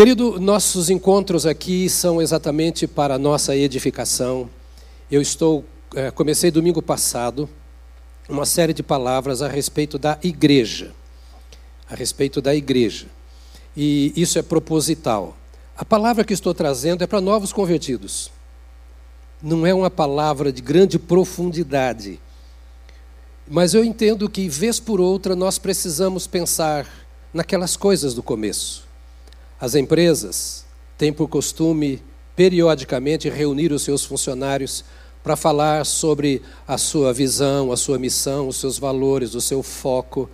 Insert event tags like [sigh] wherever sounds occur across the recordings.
Querido, nossos encontros aqui são exatamente para a nossa edificação. Eu estou, é, comecei domingo passado uma série de palavras a respeito da igreja, a respeito da igreja. E isso é proposital. A palavra que estou trazendo é para novos convertidos. Não é uma palavra de grande profundidade. Mas eu entendo que, vez por outra, nós precisamos pensar naquelas coisas do começo. As empresas têm por costume, periodicamente, reunir os seus funcionários para falar sobre a sua visão, a sua missão, os seus valores, o seu foco.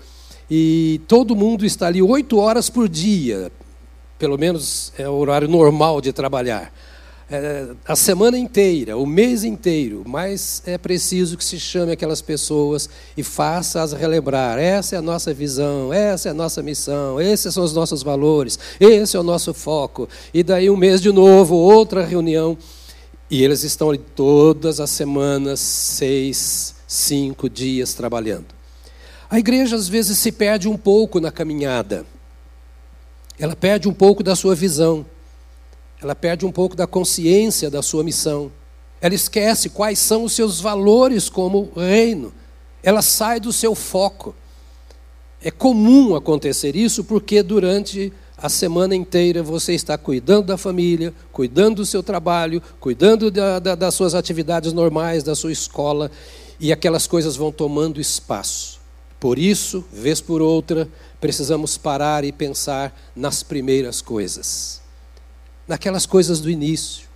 E todo mundo está ali oito horas por dia, pelo menos é o horário normal de trabalhar é, a semana inteira, o mês inteiro, mas é preciso que se chame aquelas pessoas e faça-as relembrar. Essa é a nossa visão, essa é a nossa missão, esses são os nossos valores, esse é o nosso foco. E daí um mês de novo, outra reunião. E eles estão ali todas as semanas, seis, cinco dias trabalhando. A igreja às vezes se perde um pouco na caminhada. Ela perde um pouco da sua visão ela perde um pouco da consciência da sua missão. Ela esquece quais são os seus valores como reino. Ela sai do seu foco. É comum acontecer isso porque durante a semana inteira você está cuidando da família, cuidando do seu trabalho, cuidando da, da, das suas atividades normais, da sua escola, e aquelas coisas vão tomando espaço. Por isso, vez por outra, precisamos parar e pensar nas primeiras coisas naquelas coisas do início,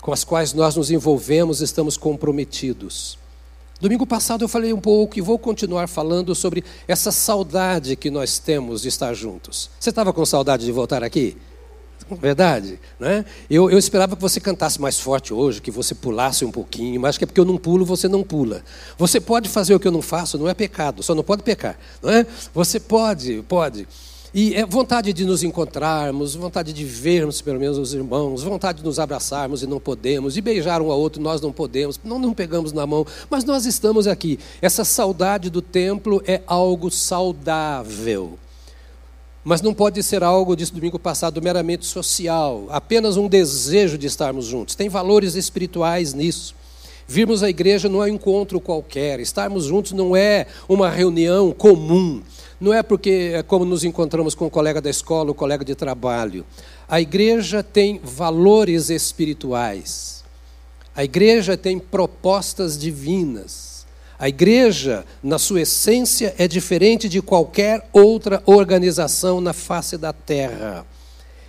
com as quais nós nos envolvemos, estamos comprometidos. Domingo passado eu falei um pouco e vou continuar falando sobre essa saudade que nós temos de estar juntos. Você estava com saudade de voltar aqui? Verdade? Né? Eu, eu esperava que você cantasse mais forte hoje, que você pulasse um pouquinho, mas que é porque eu não pulo, você não pula. Você pode fazer o que eu não faço, não é pecado, só não pode pecar. Não é? Você pode, pode. E é vontade de nos encontrarmos, vontade de vermos pelo menos os irmãos, vontade de nos abraçarmos e não podemos, de beijar um ao outro, nós não podemos, não, não pegamos na mão, mas nós estamos aqui. Essa saudade do templo é algo saudável. Mas não pode ser algo, disse domingo passado, meramente social, apenas um desejo de estarmos juntos. Tem valores espirituais nisso. Virmos à igreja não é um encontro qualquer, estarmos juntos não é uma reunião comum, não é porque é como nos encontramos com o colega da escola, o colega de trabalho. A igreja tem valores espirituais. A igreja tem propostas divinas. A igreja, na sua essência, é diferente de qualquer outra organização na face da terra.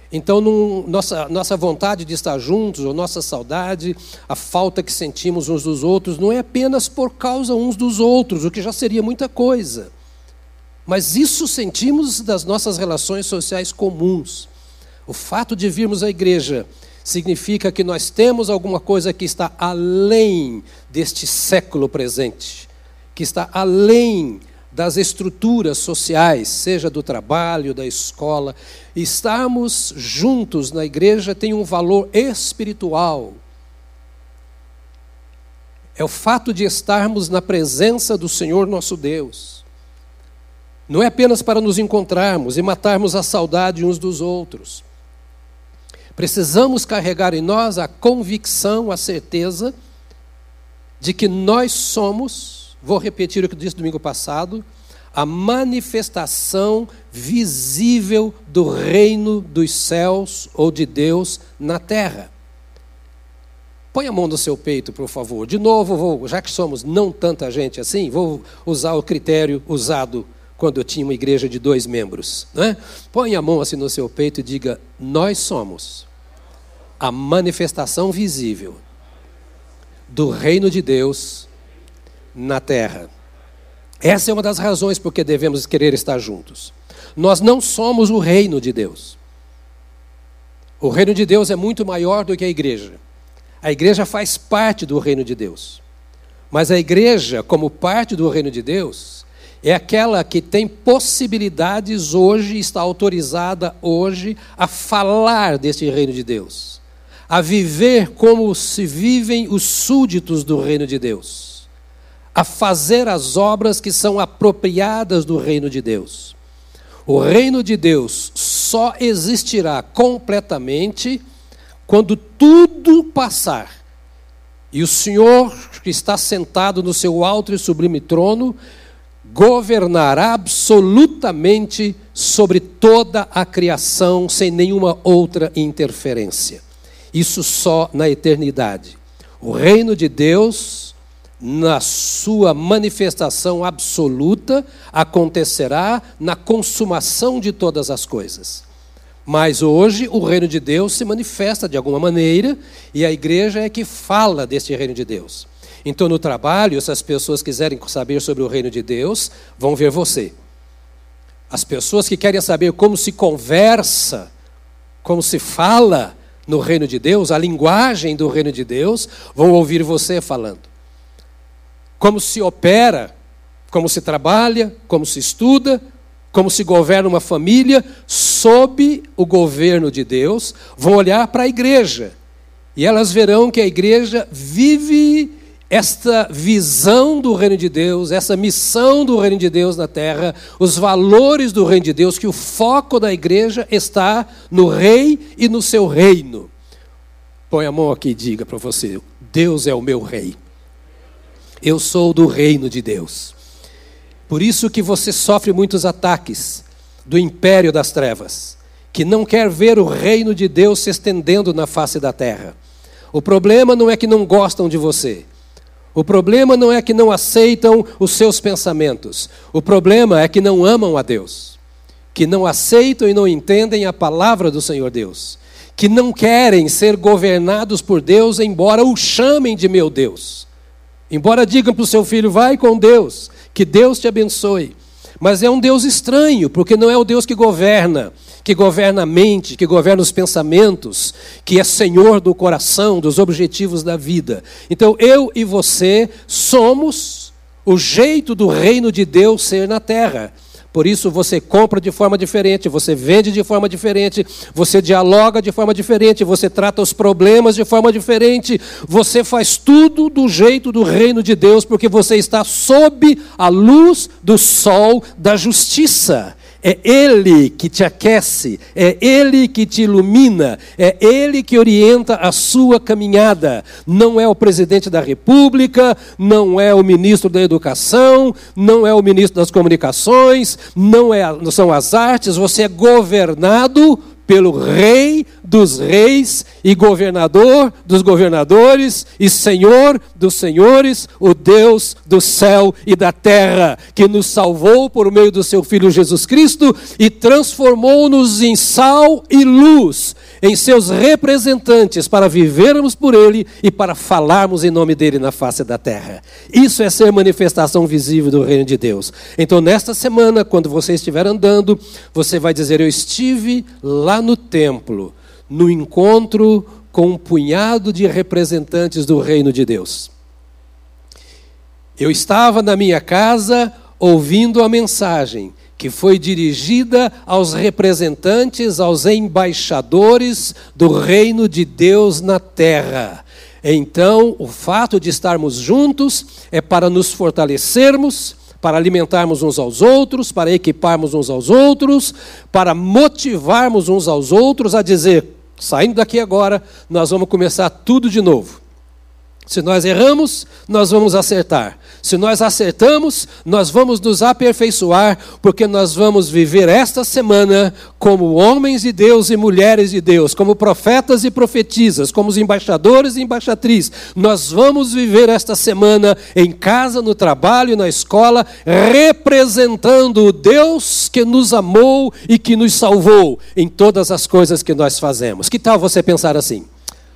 Então, nossa, nossa vontade de estar juntos, ou nossa saudade, a falta que sentimos uns dos outros, não é apenas por causa uns dos outros, o que já seria muita coisa. Mas isso sentimos das nossas relações sociais comuns. O fato de virmos à igreja significa que nós temos alguma coisa que está além deste século presente, que está além das estruturas sociais, seja do trabalho, da escola. Estarmos juntos na igreja tem um valor espiritual. É o fato de estarmos na presença do Senhor nosso Deus. Não é apenas para nos encontrarmos e matarmos a saudade uns dos outros. Precisamos carregar em nós a convicção, a certeza de que nós somos, vou repetir o que disse domingo passado, a manifestação visível do reino dos céus ou de Deus na terra. Põe a mão no seu peito, por favor. De novo, vou, já que somos não tanta gente assim, vou usar o critério usado quando eu tinha uma igreja de dois membros. Né? Põe a mão assim no seu peito e diga: Nós somos a manifestação visível do reino de Deus na terra. Essa é uma das razões por que devemos querer estar juntos. Nós não somos o reino de Deus. O reino de Deus é muito maior do que a igreja. A igreja faz parte do reino de Deus. Mas a igreja, como parte do reino de Deus, é aquela que tem possibilidades hoje, está autorizada hoje a falar desse reino de Deus, a viver como se vivem os súditos do reino de Deus, a fazer as obras que são apropriadas do reino de Deus. O reino de Deus só existirá completamente quando tudo passar. E o Senhor, que está sentado no seu alto e sublime trono, governará absolutamente sobre toda a criação, sem nenhuma outra interferência. Isso só na eternidade. O reino de Deus, na sua manifestação absoluta, acontecerá na consumação de todas as coisas. Mas hoje o reino de Deus se manifesta de alguma maneira e a igreja é que fala deste reino de Deus. Então, no trabalho, se as pessoas quiserem saber sobre o reino de Deus, vão ver você. As pessoas que querem saber como se conversa, como se fala no reino de Deus, a linguagem do reino de Deus, vão ouvir você falando. Como se opera, como se trabalha, como se estuda, como se governa uma família sob o governo de Deus, vão olhar para a igreja. E elas verão que a igreja vive esta visão do reino de Deus, essa missão do reino de Deus na terra, os valores do reino de Deus, que o foco da igreja está no rei e no seu reino. Põe a mão aqui e diga para você: Deus é o meu rei. Eu sou do reino de Deus. Por isso que você sofre muitos ataques do império das trevas, que não quer ver o reino de Deus se estendendo na face da terra. O problema não é que não gostam de você. O problema não é que não aceitam os seus pensamentos. O problema é que não amam a Deus, que não aceitam e não entendem a palavra do Senhor Deus, que não querem ser governados por Deus, embora o chamem de meu Deus. Embora digam para o seu filho, vai com Deus, que Deus te abençoe. Mas é um Deus estranho, porque não é o Deus que governa, que governa a mente, que governa os pensamentos, que é senhor do coração, dos objetivos da vida. Então eu e você somos o jeito do reino de Deus ser na terra. Por isso você compra de forma diferente, você vende de forma diferente, você dialoga de forma diferente, você trata os problemas de forma diferente, você faz tudo do jeito do reino de Deus, porque você está sob a luz do sol da justiça. É Ele que te aquece, é Ele que te ilumina, é Ele que orienta a sua caminhada. Não é o presidente da República, não é o ministro da Educação, não é o ministro das Comunicações, não, é, não são as artes, você é governado pelo Rei dos Reis e Governador dos Governadores e Senhor dos Senhores, o Deus do céu e da terra, que nos salvou por meio do seu Filho Jesus Cristo e transformou-nos em sal e luz, em seus representantes, para vivermos por Ele e para falarmos em nome dele na face da terra. Isso é ser manifestação visível do reino de Deus. Então, nesta semana, quando você estiver andando, você vai dizer: Eu estive lá no templo, no encontro com um punhado de representantes do reino de Deus. Eu estava na minha casa ouvindo a mensagem que foi dirigida aos representantes, aos embaixadores do reino de Deus na terra. Então, o fato de estarmos juntos é para nos fortalecermos, para alimentarmos uns aos outros, para equiparmos uns aos outros, para motivarmos uns aos outros a dizer: saindo daqui agora, nós vamos começar tudo de novo. Se nós erramos, nós vamos acertar. Se nós acertamos, nós vamos nos aperfeiçoar, porque nós vamos viver esta semana como homens de Deus e mulheres de Deus, como profetas e profetisas, como os embaixadores e embaixatrizes. Nós vamos viver esta semana em casa, no trabalho, na escola, representando o Deus que nos amou e que nos salvou em todas as coisas que nós fazemos. Que tal você pensar assim?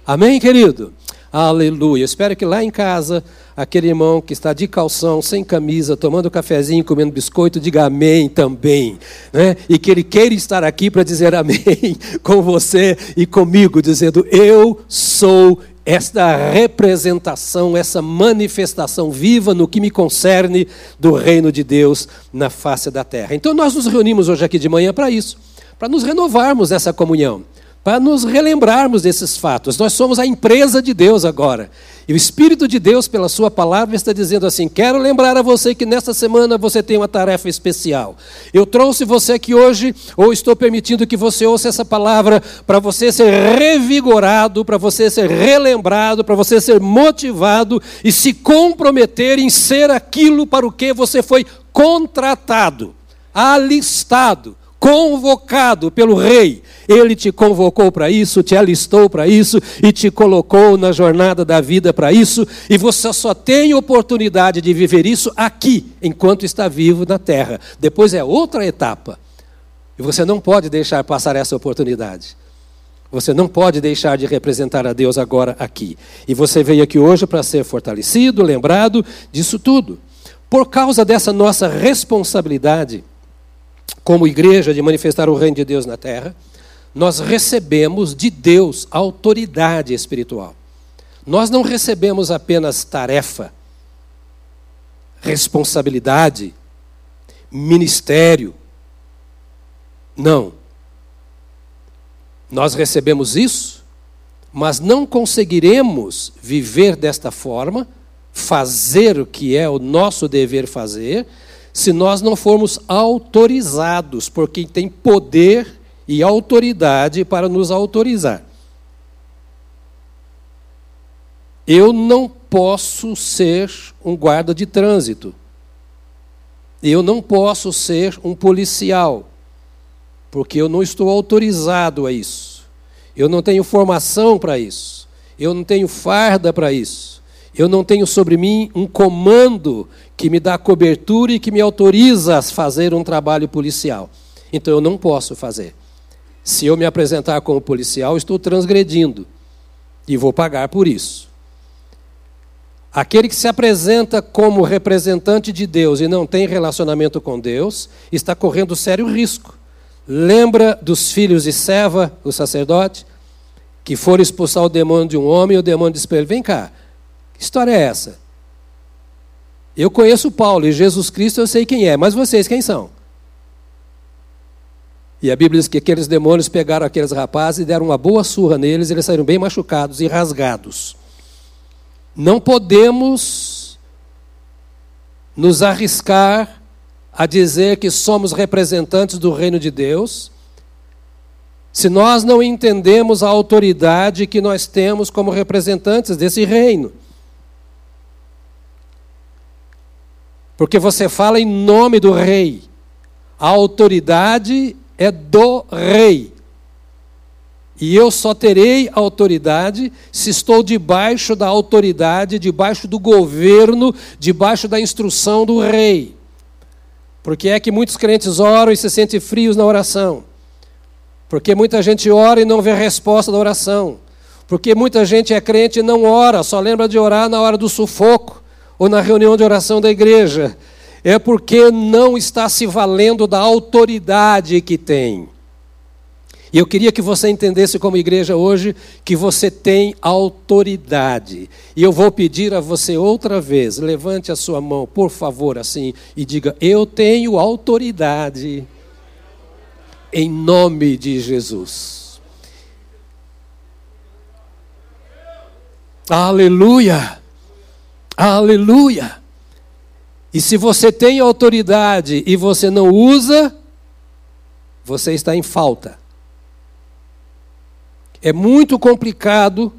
Amém, querido? Aleluia. Espero que lá em casa, aquele irmão que está de calção, sem camisa, tomando cafezinho, comendo biscoito, diga amém também. Né? E que ele queira estar aqui para dizer [laughs] amém com você e comigo, dizendo: Eu sou esta representação, essa manifestação viva no que me concerne do reino de Deus na face da terra. Então nós nos reunimos hoje aqui de manhã para isso, para nos renovarmos essa comunhão para nos relembrarmos desses fatos. Nós somos a empresa de Deus agora. E o Espírito de Deus, pela Sua palavra, está dizendo assim: quero lembrar a você que nesta semana você tem uma tarefa especial. Eu trouxe você aqui hoje, ou estou permitindo que você ouça essa palavra, para você ser revigorado, para você ser relembrado, para você ser motivado e se comprometer em ser aquilo para o que você foi contratado, alistado convocado pelo rei. Ele te convocou para isso, te alistou para isso e te colocou na jornada da vida para isso, e você só tem oportunidade de viver isso aqui, enquanto está vivo na terra. Depois é outra etapa. E você não pode deixar passar essa oportunidade. Você não pode deixar de representar a Deus agora aqui. E você veio aqui hoje para ser fortalecido, lembrado disso tudo. Por causa dessa nossa responsabilidade, como igreja, de manifestar o reino de Deus na terra, nós recebemos de Deus autoridade espiritual. Nós não recebemos apenas tarefa, responsabilidade, ministério. Não. Nós recebemos isso, mas não conseguiremos viver desta forma, fazer o que é o nosso dever fazer, se nós não formos autorizados por quem tem poder e autoridade para nos autorizar. Eu não posso ser um guarda de trânsito. Eu não posso ser um policial, porque eu não estou autorizado a isso. Eu não tenho formação para isso. Eu não tenho farda para isso. Eu não tenho sobre mim um comando que me dá cobertura e que me autoriza a fazer um trabalho policial. Então eu não posso fazer. Se eu me apresentar como policial, estou transgredindo e vou pagar por isso. Aquele que se apresenta como representante de Deus e não tem relacionamento com Deus, está correndo sério risco. Lembra dos filhos de Seva, o sacerdote, que foram expulsar o demônio de um homem e o demônio disse para ele: Vem cá, que história é essa? Eu conheço Paulo e Jesus Cristo eu sei quem é, mas vocês quem são? E a Bíblia diz que aqueles demônios pegaram aqueles rapazes e deram uma boa surra neles, e eles saíram bem machucados e rasgados. Não podemos nos arriscar a dizer que somos representantes do reino de Deus, se nós não entendemos a autoridade que nós temos como representantes desse reino. Porque você fala em nome do rei. A autoridade é do rei. E eu só terei autoridade se estou debaixo da autoridade, debaixo do governo, debaixo da instrução do rei. Porque é que muitos crentes oram e se sentem frios na oração. Porque muita gente ora e não vê a resposta da oração. Porque muita gente é crente e não ora, só lembra de orar na hora do sufoco ou na reunião de oração da igreja, é porque não está se valendo da autoridade que tem. E eu queria que você entendesse como igreja hoje que você tem autoridade. E eu vou pedir a você outra vez, levante a sua mão, por favor, assim, e diga: Eu tenho autoridade. Em nome de Jesus. Aleluia. Aleluia! E se você tem autoridade e você não usa, você está em falta. É muito complicado.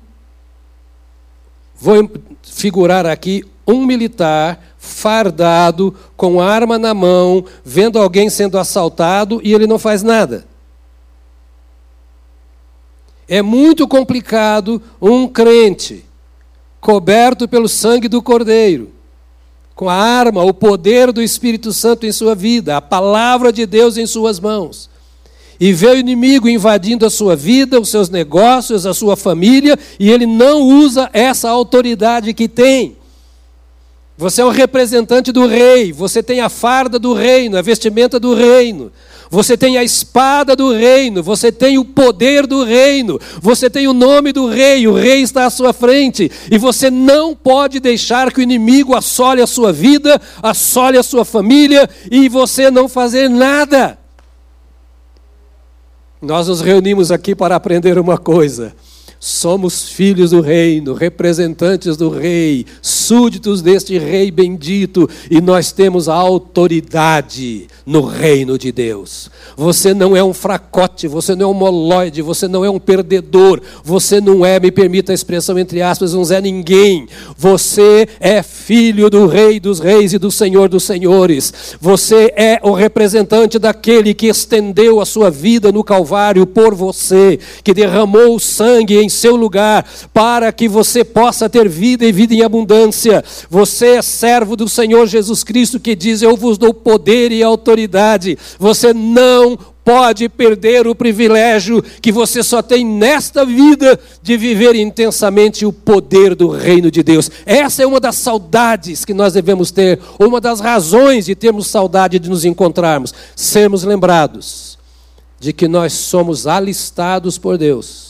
Vou figurar aqui um militar fardado, com arma na mão, vendo alguém sendo assaltado e ele não faz nada. É muito complicado um crente coberto pelo sangue do Cordeiro, com a arma, o poder do Espírito Santo em sua vida, a palavra de Deus em suas mãos. E vê o inimigo invadindo a sua vida, os seus negócios, a sua família, e ele não usa essa autoridade que tem. Você é o representante do rei, você tem a farda do reino, a vestimenta do reino. Você tem a espada do reino, você tem o poder do reino, você tem o nome do rei, o rei está à sua frente, e você não pode deixar que o inimigo assole a sua vida, assole a sua família e você não fazer nada. Nós nos reunimos aqui para aprender uma coisa. Somos filhos do reino, representantes do rei, súditos deste rei bendito, e nós temos a autoridade no reino de Deus. Você não é um fracote, você não é um moloide, você não é um perdedor, você não é, me permita a expressão entre aspas, um Zé Ninguém. Você é filho do Rei dos Reis e do Senhor dos Senhores. Você é o representante daquele que estendeu a sua vida no Calvário por você, que derramou o sangue em seu lugar, para que você possa ter vida e vida em abundância. Você é servo do Senhor Jesus Cristo que diz: Eu vos dou poder e autoridade. Você não pode perder o privilégio que você só tem nesta vida de viver intensamente o poder do reino de Deus. Essa é uma das saudades que nós devemos ter, uma das razões de termos saudade de nos encontrarmos, sermos lembrados de que nós somos alistados por Deus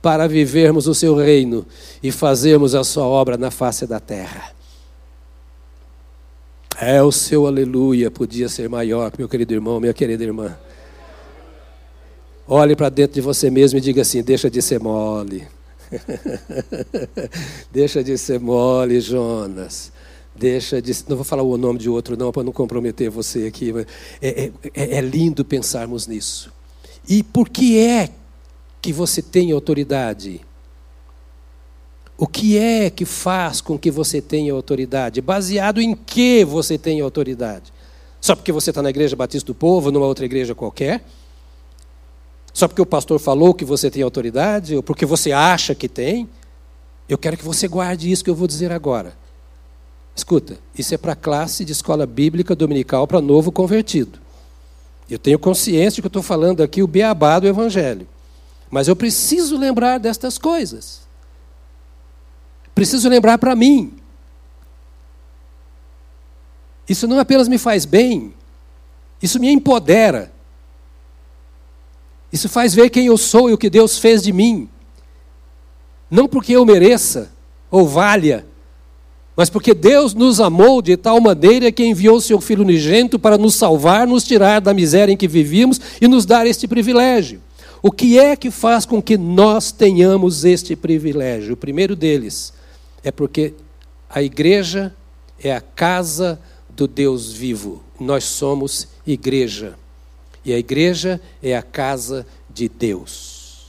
para vivermos o seu reino e fazermos a sua obra na face da terra. É, o seu aleluia podia ser maior, meu querido irmão, minha querida irmã. Olhe para dentro de você mesmo e diga assim: deixa de ser mole. [laughs] deixa de ser mole, Jonas. Deixa de. Não vou falar o nome de outro, não, para não comprometer você aqui. É, é, é, é lindo pensarmos nisso. E por que é que você tem autoridade? O que é que faz com que você tenha autoridade? Baseado em que você tem autoridade? Só porque você está na igreja Batista do Povo, numa outra igreja qualquer? Só porque o pastor falou que você tem autoridade? Ou porque você acha que tem? Eu quero que você guarde isso que eu vou dizer agora. Escuta, isso é para classe de escola bíblica dominical para novo convertido. Eu tenho consciência de que eu estou falando aqui o beabá do Evangelho. Mas eu preciso lembrar destas coisas. Preciso lembrar para mim. Isso não apenas me faz bem, isso me empodera. Isso faz ver quem eu sou e o que Deus fez de mim. Não porque eu mereça ou valha, mas porque Deus nos amou de tal maneira que enviou seu Filho unigênito para nos salvar, nos tirar da miséria em que vivíamos e nos dar este privilégio. O que é que faz com que nós tenhamos este privilégio? O primeiro deles é porque a igreja é a casa do Deus vivo. Nós somos igreja. E a igreja é a casa de Deus.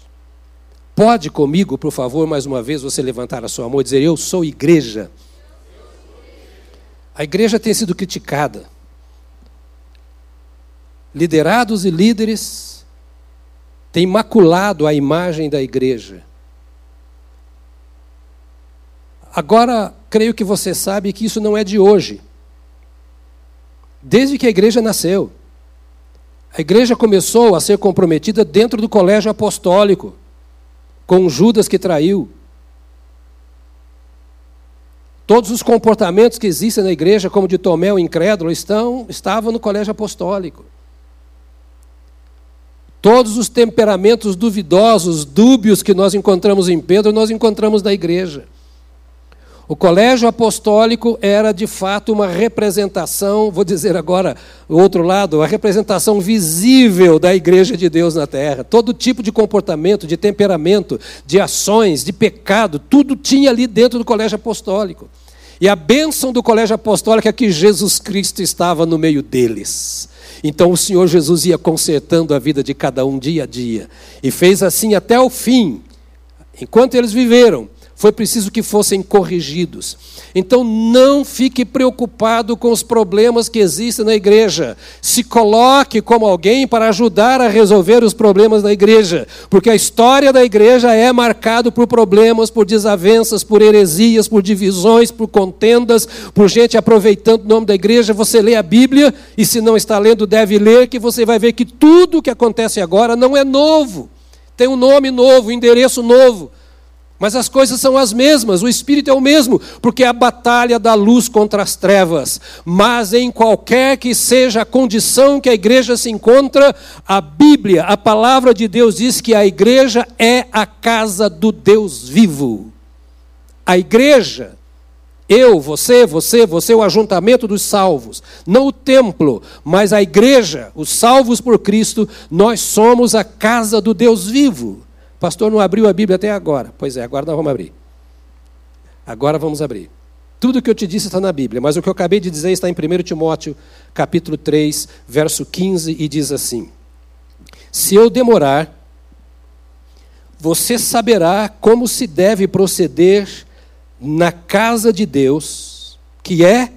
Pode comigo, por favor, mais uma vez, você levantar a sua mão e dizer: Eu sou igreja. A igreja tem sido criticada. Liderados e líderes têm maculado a imagem da igreja. Agora, creio que você sabe que isso não é de hoje. Desde que a igreja nasceu. A igreja começou a ser comprometida dentro do colégio apostólico, com Judas que traiu. Todos os comportamentos que existem na igreja, como de Tomé o incrédulo, estão, estavam no colégio apostólico. Todos os temperamentos duvidosos, dúbios que nós encontramos em Pedro, nós encontramos na igreja. O colégio apostólico era de fato uma representação, vou dizer agora o outro lado, a representação visível da igreja de Deus na terra. Todo tipo de comportamento, de temperamento, de ações, de pecado, tudo tinha ali dentro do colégio apostólico. E a bênção do colégio apostólico é que Jesus Cristo estava no meio deles. Então o Senhor Jesus ia consertando a vida de cada um dia a dia. E fez assim até o fim. Enquanto eles viveram, foi preciso que fossem corrigidos. Então não fique preocupado com os problemas que existem na igreja. Se coloque como alguém para ajudar a resolver os problemas da igreja, porque a história da igreja é marcada por problemas, por desavenças, por heresias, por divisões, por contendas, por gente aproveitando o nome da igreja. Você lê a Bíblia e se não está lendo, deve ler que você vai ver que tudo o que acontece agora não é novo. Tem um nome novo, um endereço novo. Mas as coisas são as mesmas, o espírito é o mesmo, porque é a batalha da luz contra as trevas. Mas em qualquer que seja a condição que a igreja se encontra, a Bíblia, a palavra de Deus diz que a igreja é a casa do Deus vivo. A igreja Eu, você, você, você, o ajuntamento dos salvos. Não o templo, mas a igreja, os salvos por Cristo, nós somos a casa do Deus vivo. Pastor não abriu a Bíblia até agora. Pois é, agora nós vamos abrir. Agora vamos abrir. Tudo o que eu te disse está na Bíblia, mas o que eu acabei de dizer está em 1 Timóteo, capítulo 3, verso 15, e diz assim: Se eu demorar, você saberá como se deve proceder na casa de Deus, que é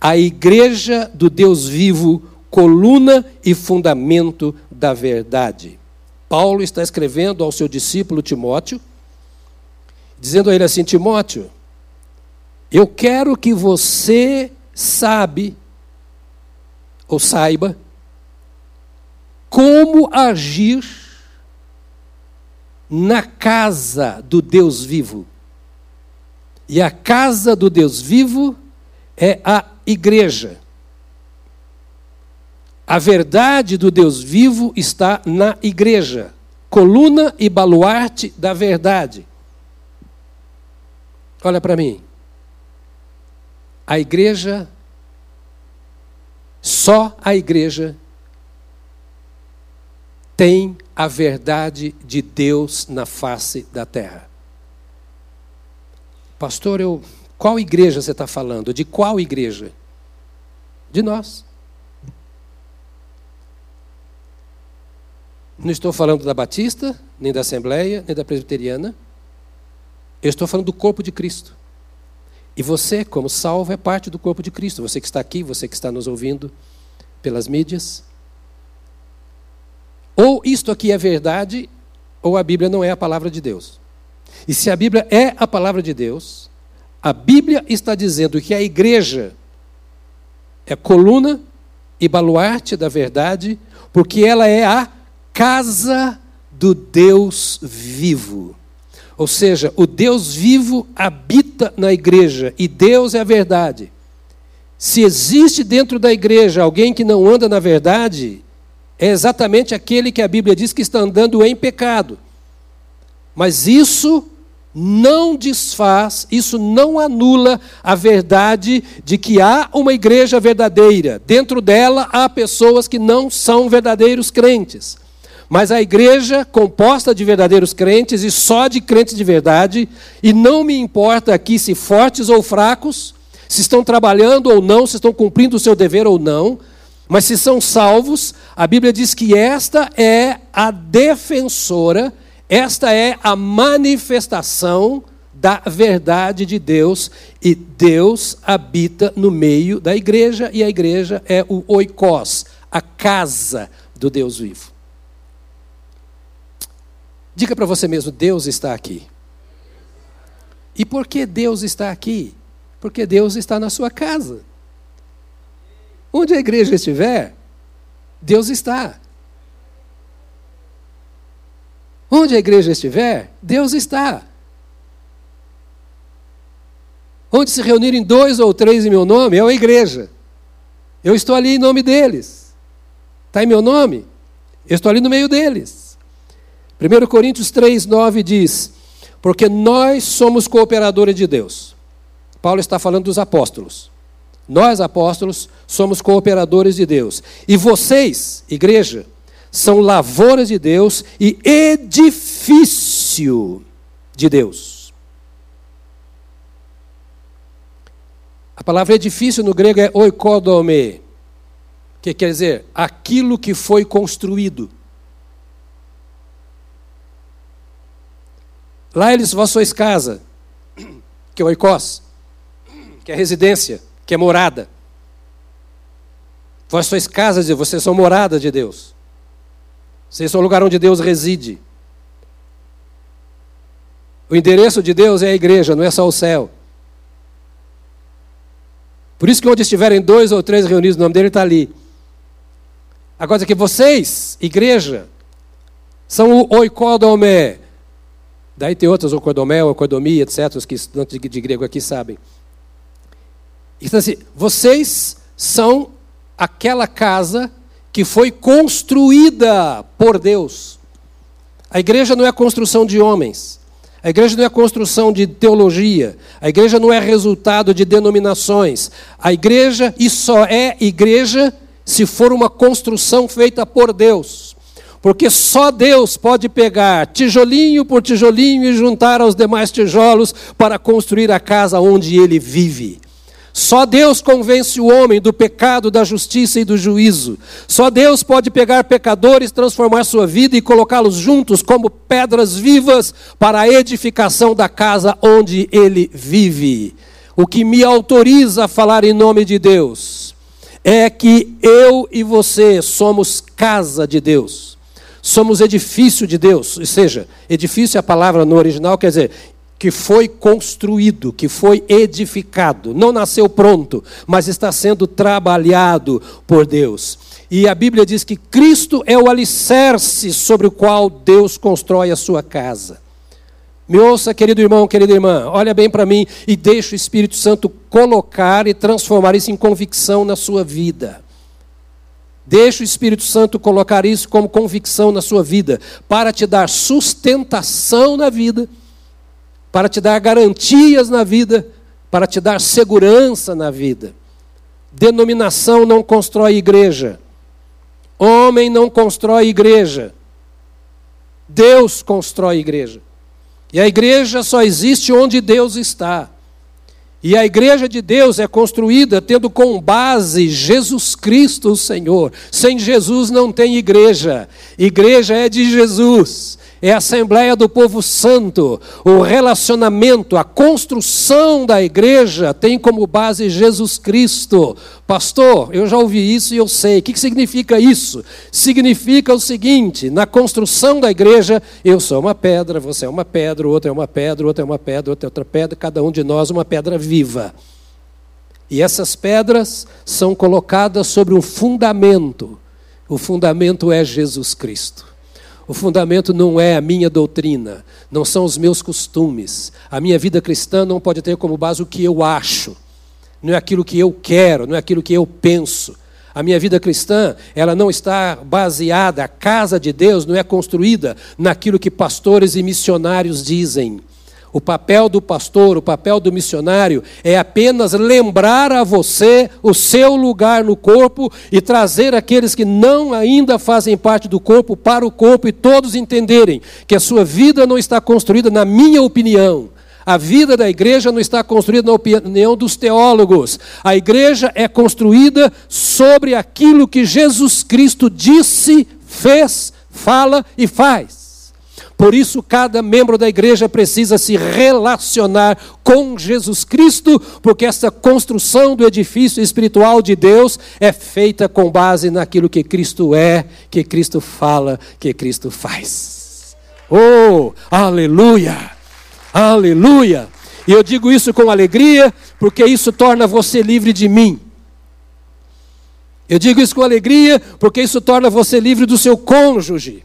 a igreja do Deus vivo, coluna e fundamento da verdade. Paulo está escrevendo ao seu discípulo Timóteo, dizendo a ele assim: Timóteo, eu quero que você sabe ou saiba como agir na casa do Deus vivo. E a casa do Deus vivo é a igreja. A verdade do Deus vivo está na igreja, coluna e baluarte da verdade. Olha para mim. A igreja, só a igreja, tem a verdade de Deus na face da terra. Pastor, eu, qual igreja você está falando? De qual igreja? De nós. Não estou falando da Batista, nem da Assembleia, nem da Presbiteriana. Eu estou falando do corpo de Cristo. E você, como salvo, é parte do corpo de Cristo. Você que está aqui, você que está nos ouvindo pelas mídias. Ou isto aqui é verdade, ou a Bíblia não é a palavra de Deus. E se a Bíblia é a palavra de Deus, a Bíblia está dizendo que a igreja é coluna e baluarte da verdade, porque ela é a casa do Deus vivo. Ou seja, o Deus vivo habita na igreja e Deus é a verdade. Se existe dentro da igreja alguém que não anda na verdade, é exatamente aquele que a Bíblia diz que está andando em pecado. Mas isso não desfaz, isso não anula a verdade de que há uma igreja verdadeira. Dentro dela há pessoas que não são verdadeiros crentes. Mas a igreja composta de verdadeiros crentes e só de crentes de verdade, e não me importa aqui se fortes ou fracos, se estão trabalhando ou não, se estão cumprindo o seu dever ou não, mas se são salvos, a Bíblia diz que esta é a defensora, esta é a manifestação da verdade de Deus, e Deus habita no meio da igreja, e a igreja é o oikos, a casa do Deus vivo. Diga para você mesmo: Deus está aqui. E por que Deus está aqui? Porque Deus está na sua casa. Onde a igreja estiver, Deus está. Onde a igreja estiver, Deus está. Onde se reunirem dois ou três em meu nome, é a igreja. Eu estou ali em nome deles. Está em meu nome? Eu estou ali no meio deles. 1 Coríntios 3, 9 diz: Porque nós somos cooperadores de Deus. Paulo está falando dos apóstolos. Nós, apóstolos, somos cooperadores de Deus. E vocês, igreja, são lavouras de Deus e edifício de Deus. A palavra edifício no grego é oikodome, que quer dizer aquilo que foi construído. Lá eles vós sois casa, que é oikos, que é residência que é morada. Vós sois casas de vocês são morada de Deus. Vocês são o lugar onde Deus reside. O endereço de Deus é a igreja, não é só o céu. Por isso que onde estiverem dois ou três reunidos, o nome dele está ali. Agora aqui, vocês, igreja, são o oikodomé. Daí tem outros, oikodomé, oikodomia, etc., os que estudantes de grego aqui sabem. Então, assim, vocês são aquela casa que foi construída por Deus. A igreja não é a construção de homens. A igreja não é construção de teologia. A igreja não é resultado de denominações. A igreja, e só é igreja se for uma construção feita por Deus. Porque só Deus pode pegar tijolinho por tijolinho e juntar aos demais tijolos para construir a casa onde ele vive. Só Deus convence o homem do pecado, da justiça e do juízo. Só Deus pode pegar pecadores, transformar sua vida e colocá-los juntos como pedras vivas para a edificação da casa onde ele vive. O que me autoriza a falar em nome de Deus é que eu e você somos casa de Deus. Somos edifício de Deus, ou seja, edifício é a palavra no original, quer dizer, que foi construído, que foi edificado, não nasceu pronto, mas está sendo trabalhado por Deus. E a Bíblia diz que Cristo é o alicerce sobre o qual Deus constrói a sua casa. Me ouça, querido irmão, querida irmã, olha bem para mim e deixe o Espírito Santo colocar e transformar isso em convicção na sua vida. Deixe o Espírito Santo colocar isso como convicção na sua vida, para te dar sustentação na vida para te dar garantias na vida, para te dar segurança na vida. Denominação não constrói igreja. Homem não constrói igreja. Deus constrói igreja. E a igreja só existe onde Deus está. E a igreja de Deus é construída tendo com base Jesus Cristo, o Senhor. Sem Jesus não tem igreja. Igreja é de Jesus é a Assembleia do Povo Santo. O relacionamento, a construção da igreja tem como base Jesus Cristo. Pastor, eu já ouvi isso e eu sei. O que significa isso? Significa o seguinte: na construção da igreja, eu sou uma pedra, você é uma pedra, o outro é uma pedra, o outro é uma pedra, outra é outra pedra, cada um de nós uma pedra viva. E essas pedras são colocadas sobre um fundamento. O fundamento é Jesus Cristo. O fundamento não é a minha doutrina, não são os meus costumes. A minha vida cristã não pode ter como base o que eu acho, não é aquilo que eu quero, não é aquilo que eu penso. A minha vida cristã, ela não está baseada, a casa de Deus não é construída naquilo que pastores e missionários dizem. O papel do pastor, o papel do missionário é apenas lembrar a você o seu lugar no corpo e trazer aqueles que não ainda fazem parte do corpo para o corpo e todos entenderem que a sua vida não está construída na minha opinião. A vida da igreja não está construída na opinião dos teólogos. A igreja é construída sobre aquilo que Jesus Cristo disse, fez, fala e faz. Por isso, cada membro da igreja precisa se relacionar com Jesus Cristo, porque essa construção do edifício espiritual de Deus é feita com base naquilo que Cristo é, que Cristo fala, que Cristo faz. Oh, aleluia! Aleluia! E eu digo isso com alegria, porque isso torna você livre de mim. Eu digo isso com alegria, porque isso torna você livre do seu cônjuge.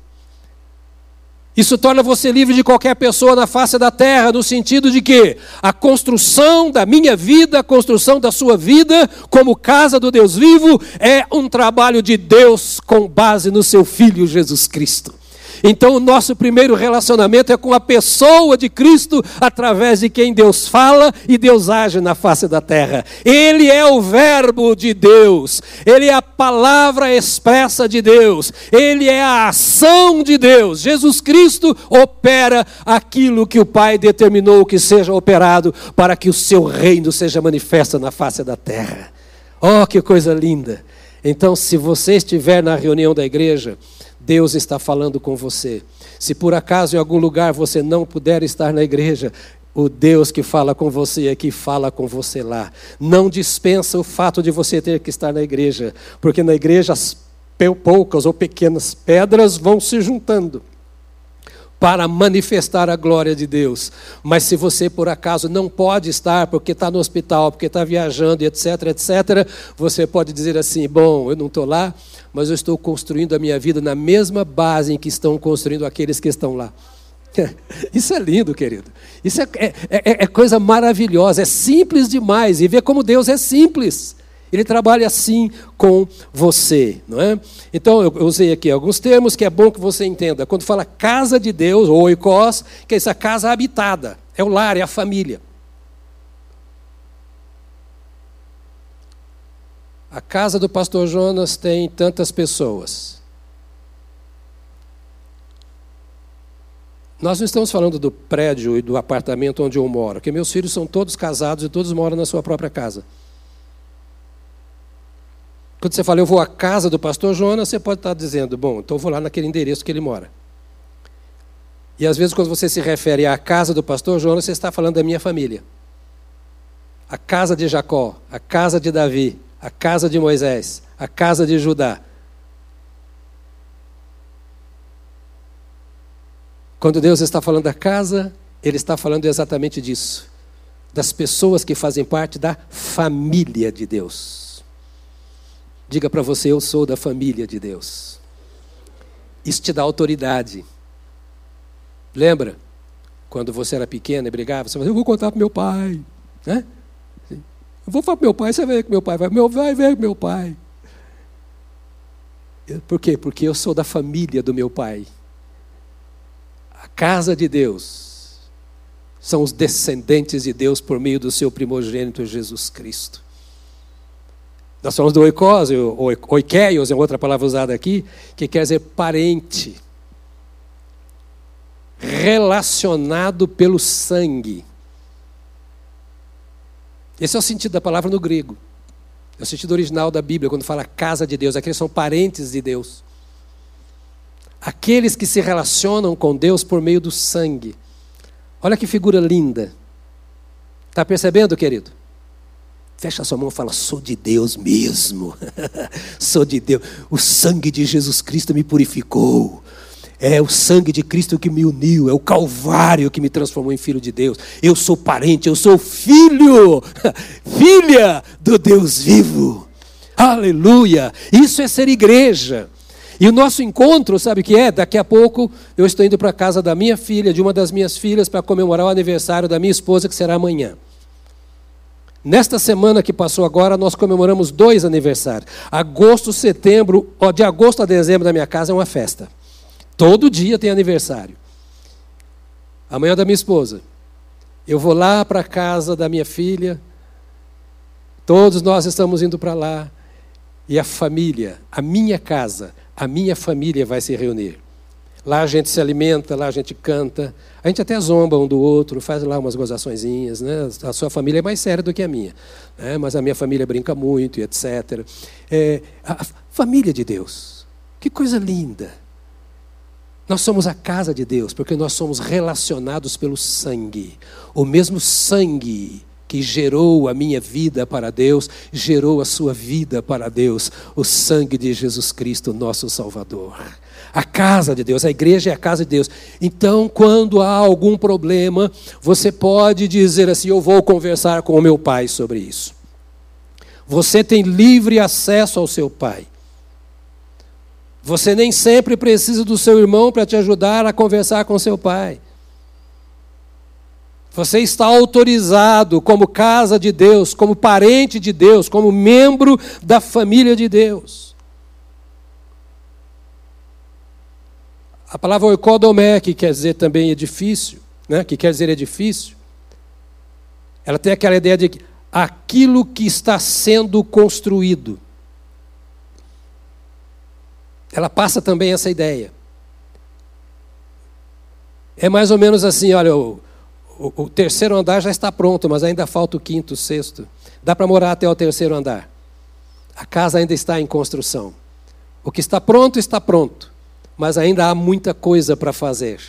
Isso torna você livre de qualquer pessoa na face da terra, no sentido de que a construção da minha vida, a construção da sua vida, como casa do Deus vivo, é um trabalho de Deus com base no seu Filho Jesus Cristo. Então, o nosso primeiro relacionamento é com a pessoa de Cristo, através de quem Deus fala e Deus age na face da terra. Ele é o Verbo de Deus, ele é a palavra expressa de Deus, ele é a ação de Deus. Jesus Cristo opera aquilo que o Pai determinou que seja operado para que o seu reino seja manifesto na face da terra. Oh, que coisa linda! Então, se você estiver na reunião da igreja, Deus está falando com você. Se por acaso em algum lugar você não puder estar na igreja, o Deus que fala com você aqui fala com você lá. Não dispensa o fato de você ter que estar na igreja, porque na igreja as poucas ou pequenas pedras vão se juntando para manifestar a glória de Deus. Mas se você por acaso não pode estar porque está no hospital, porque está viajando, etc, etc, você pode dizer assim: bom, eu não estou lá, mas eu estou construindo a minha vida na mesma base em que estão construindo aqueles que estão lá. [laughs] Isso é lindo, querido. Isso é, é, é, é coisa maravilhosa, é simples demais. E ver como Deus é simples. Ele trabalha assim com você, não é? Então eu usei aqui alguns termos que é bom que você entenda. Quando fala casa de Deus ou oikos, que é essa casa habitada, é o lar, é a família. A casa do pastor Jonas tem tantas pessoas. Nós não estamos falando do prédio e do apartamento onde eu moro, porque meus filhos são todos casados e todos moram na sua própria casa. Quando você fala, eu vou à casa do pastor Jonas, você pode estar dizendo, bom, então eu vou lá naquele endereço que ele mora. E às vezes, quando você se refere à casa do pastor Jonas, você está falando da minha família. A casa de Jacó, a casa de Davi, a casa de Moisés, a casa de Judá. Quando Deus está falando da casa, Ele está falando exatamente disso. Das pessoas que fazem parte da família de Deus. Diga para você: Eu sou da família de Deus. Isso te dá autoridade. Lembra? Quando você era pequeno e brigava, você falava: Eu vou contar para meu pai. Né? Eu vou falar para meu pai, você vai ver que meu pai vai. Meu vai ver meu pai. Por quê? Porque eu sou da família do meu pai. A casa de Deus são os descendentes de Deus por meio do seu primogênito Jesus Cristo. Nós falamos do oikos, oikeios é outra palavra usada aqui, que quer dizer parente, relacionado pelo sangue. Esse é o sentido da palavra no grego. É o sentido original da Bíblia, quando fala casa de Deus. Aqueles são parentes de Deus. Aqueles que se relacionam com Deus por meio do sangue. Olha que figura linda. Está percebendo, querido? Fecha sua mão e fala: Sou de Deus mesmo. [laughs] Sou de Deus. O sangue de Jesus Cristo me purificou. É o sangue de Cristo que me uniu, é o Calvário que me transformou em filho de Deus. Eu sou parente, eu sou filho, [laughs] filha do Deus vivo. Aleluia! Isso é ser igreja. E o nosso encontro, sabe o que é? Daqui a pouco eu estou indo para a casa da minha filha, de uma das minhas filhas, para comemorar o aniversário da minha esposa, que será amanhã. Nesta semana que passou agora, nós comemoramos dois aniversários. Agosto, setembro, ó, de agosto a dezembro da minha casa é uma festa. Todo dia tem aniversário. Amanhã da minha esposa. Eu vou lá para a casa da minha filha. Todos nós estamos indo para lá. E a família, a minha casa, a minha família vai se reunir. Lá a gente se alimenta, lá a gente canta. A gente até zomba um do outro, faz lá umas gozaçõezinhas. Né? A sua família é mais séria do que a minha. Né? Mas a minha família brinca muito e etc. É, a família de Deus. Que coisa linda. Nós somos a casa de Deus, porque nós somos relacionados pelo sangue. O mesmo sangue que gerou a minha vida para Deus, gerou a sua vida para Deus, o sangue de Jesus Cristo, nosso Salvador. A casa de Deus, a igreja é a casa de Deus. Então, quando há algum problema, você pode dizer assim: Eu vou conversar com o meu pai sobre isso. Você tem livre acesso ao seu pai. Você nem sempre precisa do seu irmão para te ajudar a conversar com seu pai. Você está autorizado como casa de Deus, como parente de Deus, como membro da família de Deus. A palavra oikodomé, que quer dizer também edifício, né? que quer dizer edifício, ela tem aquela ideia de aquilo que está sendo construído. Ela passa também essa ideia. É mais ou menos assim, olha, o, o, o terceiro andar já está pronto, mas ainda falta o quinto, o sexto. Dá para morar até o terceiro andar. A casa ainda está em construção. O que está pronto, está pronto mas ainda há muita coisa para fazer.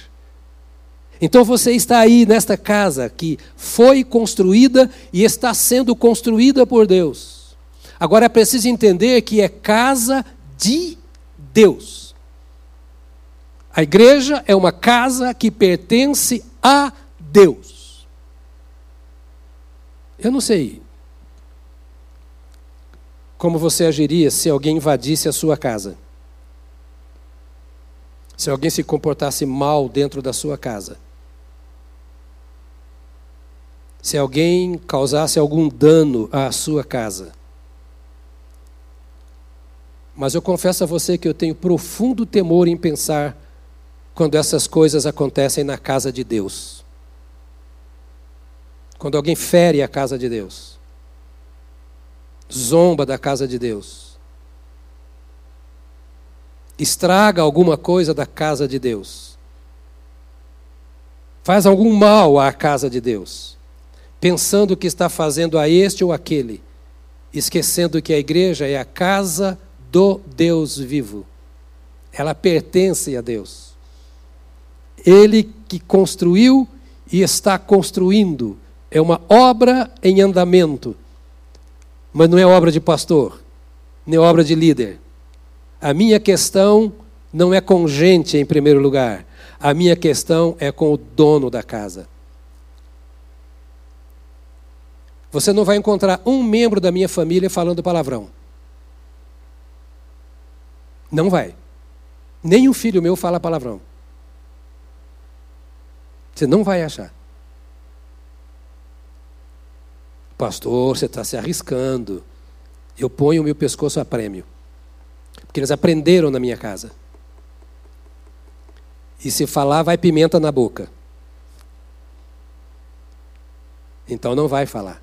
Então você está aí nesta casa que foi construída e está sendo construída por Deus. Agora é preciso entender que é casa de Deus. A igreja é uma casa que pertence a Deus. Eu não sei como você agiria se alguém invadisse a sua casa se alguém se comportasse mal dentro da sua casa, se alguém causasse algum dano à sua casa, Mas eu confesso a você que eu tenho profundo temor em pensar quando essas coisas acontecem na casa de Deus. Quando alguém fere a casa de Deus, zomba da casa de Deus, estraga alguma coisa da casa de Deus, faz algum mal à casa de Deus, pensando que está fazendo a este ou aquele, esquecendo que a igreja é a casa do Deus vivo. Ela pertence a Deus. Ele que construiu e está construindo. É uma obra em andamento. Mas não é obra de pastor, nem obra de líder. A minha questão não é com gente em primeiro lugar. A minha questão é com o dono da casa. Você não vai encontrar um membro da minha família falando palavrão. Não vai. Nenhum filho meu fala palavrão. Você não vai achar. Pastor, você está se arriscando. Eu ponho o meu pescoço a prêmio. Porque eles aprenderam na minha casa. E se falar, vai pimenta na boca. Então não vai falar.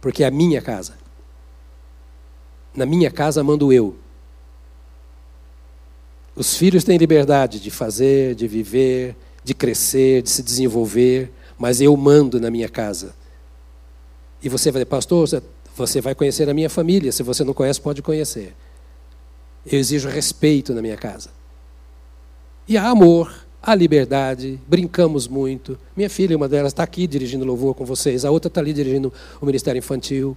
Porque é a minha casa. Na minha casa mando eu. Os filhos têm liberdade de fazer, de viver, de crescer, de se desenvolver, mas eu mando na minha casa. E você vai dizer, pastor, você vai conhecer a minha família, se você não conhece, pode conhecer. Eu exijo respeito na minha casa. E há amor, há liberdade, brincamos muito. Minha filha, uma delas, está aqui dirigindo louvor com vocês, a outra está ali dirigindo o Ministério Infantil.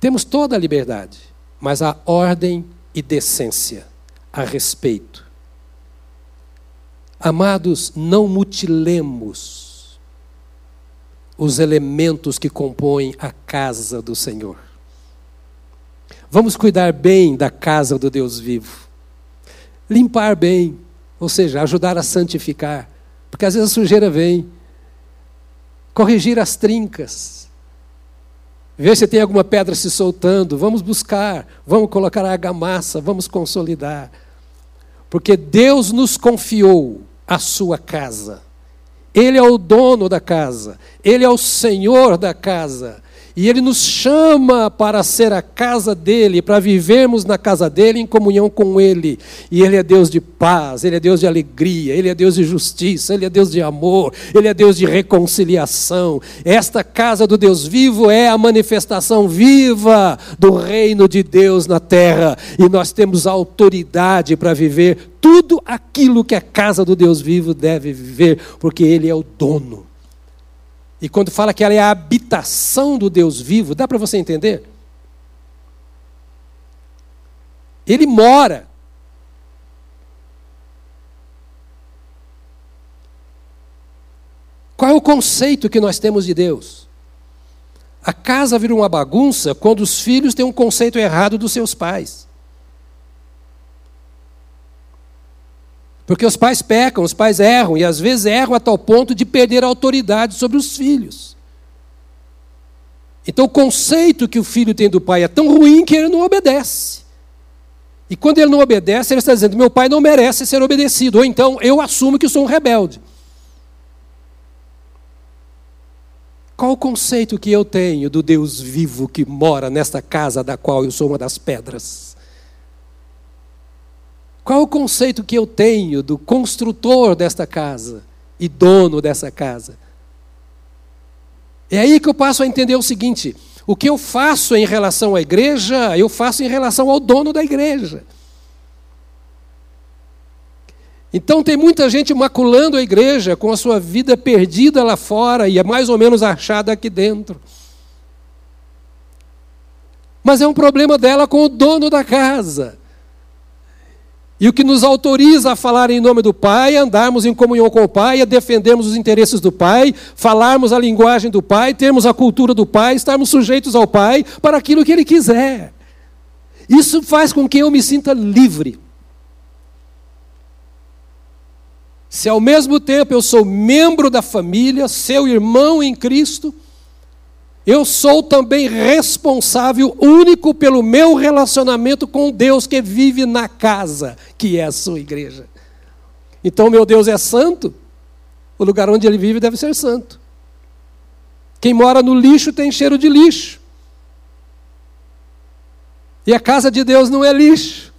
Temos toda a liberdade, mas há ordem e decência, a respeito. Amados, não mutilemos os elementos que compõem a casa do Senhor. Vamos cuidar bem da casa do Deus vivo. Limpar bem, ou seja, ajudar a santificar, porque às vezes a sujeira vem. Corrigir as trincas, Ver se tem alguma pedra se soltando. Vamos buscar, vamos colocar a argamassa, vamos consolidar. Porque Deus nos confiou a sua casa. Ele é o dono da casa, ele é o senhor da casa. E Ele nos chama para ser a casa dele, para vivermos na casa dele em comunhão com Ele. E Ele é Deus de paz, Ele é Deus de alegria, Ele é Deus de justiça, Ele é Deus de amor, Ele é Deus de reconciliação. Esta casa do Deus vivo é a manifestação viva do reino de Deus na terra. E nós temos autoridade para viver tudo aquilo que a casa do Deus vivo deve viver, porque Ele é o dono. E quando fala que ela é a habitação do Deus vivo, dá para você entender? Ele mora. Qual é o conceito que nós temos de Deus? A casa vira uma bagunça quando os filhos têm um conceito errado dos seus pais. Porque os pais pecam, os pais erram, e às vezes erram a tal ponto de perder a autoridade sobre os filhos. Então o conceito que o filho tem do pai é tão ruim que ele não obedece. E quando ele não obedece, ele está dizendo: meu pai não merece ser obedecido, ou então eu assumo que sou um rebelde. Qual o conceito que eu tenho do Deus vivo que mora nesta casa da qual eu sou uma das pedras? Qual o conceito que eu tenho do construtor desta casa e dono dessa casa? É aí que eu passo a entender o seguinte: o que eu faço em relação à igreja, eu faço em relação ao dono da igreja. Então tem muita gente maculando a igreja com a sua vida perdida lá fora e é mais ou menos achada aqui dentro. Mas é um problema dela com o dono da casa. E o que nos autoriza a falar em nome do Pai, andarmos em comunhão com o Pai, a defendermos os interesses do Pai, falarmos a linguagem do Pai, termos a cultura do Pai, estarmos sujeitos ao Pai para aquilo que Ele quiser. Isso faz com que eu me sinta livre. Se ao mesmo tempo eu sou membro da família, seu irmão em Cristo, eu sou também responsável único pelo meu relacionamento com Deus que vive na casa, que é a sua igreja. Então, meu Deus é santo, o lugar onde ele vive deve ser santo. Quem mora no lixo tem cheiro de lixo. E a casa de Deus não é lixo.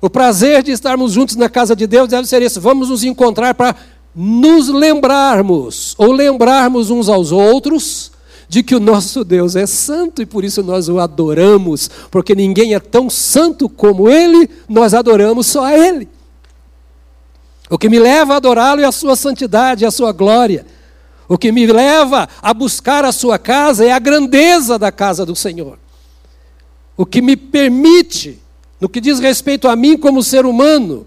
O prazer de estarmos juntos na casa de Deus deve ser esse. Vamos nos encontrar para nos lembrarmos, ou lembrarmos uns aos outros, de que o nosso Deus é santo e por isso nós o adoramos, porque ninguém é tão santo como Ele, nós adoramos só a Ele. O que me leva a adorá-lo é a sua santidade, a sua glória. O que me leva a buscar a sua casa é a grandeza da casa do Senhor. O que me permite, no que diz respeito a mim como ser humano,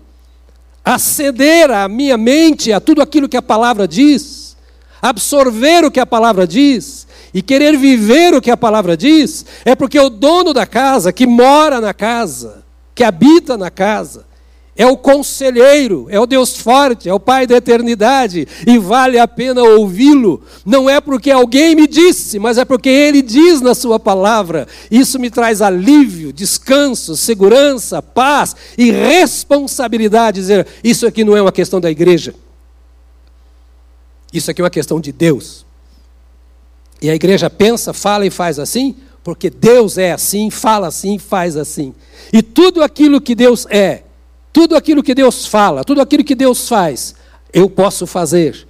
aceder à minha mente a tudo aquilo que a palavra diz, absorver o que a palavra diz e querer viver o que a palavra diz, é porque o dono da casa, que mora na casa, que habita na casa, é o conselheiro, é o Deus forte, é o Pai da eternidade, e vale a pena ouvi-lo. Não é porque alguém me disse, mas é porque ele diz na sua palavra. Isso me traz alívio, descanso, segurança, paz e responsabilidade. Dizer, isso aqui não é uma questão da igreja, isso aqui é uma questão de Deus. E a igreja pensa, fala e faz assim, porque Deus é assim, fala assim, faz assim. E tudo aquilo que Deus é, tudo aquilo que Deus fala, tudo aquilo que Deus faz, eu posso fazer,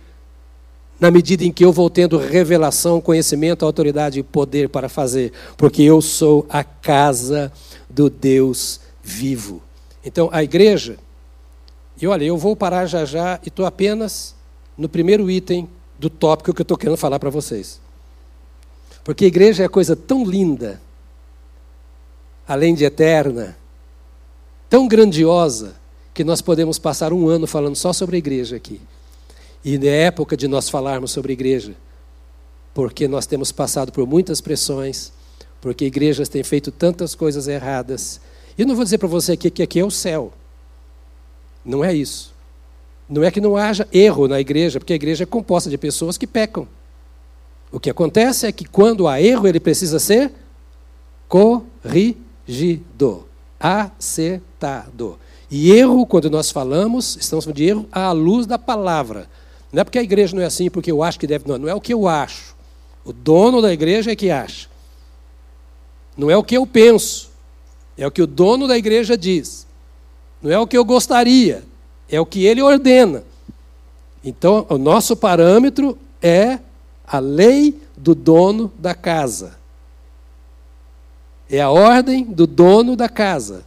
na medida em que eu vou tendo revelação, conhecimento, autoridade e poder para fazer, porque eu sou a casa do Deus vivo. Então, a igreja, e olha, eu vou parar já já e estou apenas no primeiro item do tópico que eu estou querendo falar para vocês. Porque a igreja é coisa tão linda, além de eterna, tão grandiosa que nós podemos passar um ano falando só sobre a igreja aqui. E na época de nós falarmos sobre a igreja, porque nós temos passado por muitas pressões, porque igrejas têm feito tantas coisas erradas. E não vou dizer para você aqui que aqui é o céu. Não é isso. Não é que não haja erro na igreja, porque a igreja é composta de pessoas que pecam. O que acontece é que quando há erro, ele precisa ser corrigido acertado. E erro, quando nós falamos, estamos falando de erro à luz da palavra. Não é porque a igreja não é assim, porque eu acho que deve. Não, não é o que eu acho. O dono da igreja é que acha. Não é o que eu penso. É o que o dono da igreja diz. Não é o que eu gostaria. É o que ele ordena. Então, o nosso parâmetro é a lei do dono da casa. É a ordem do dono da casa.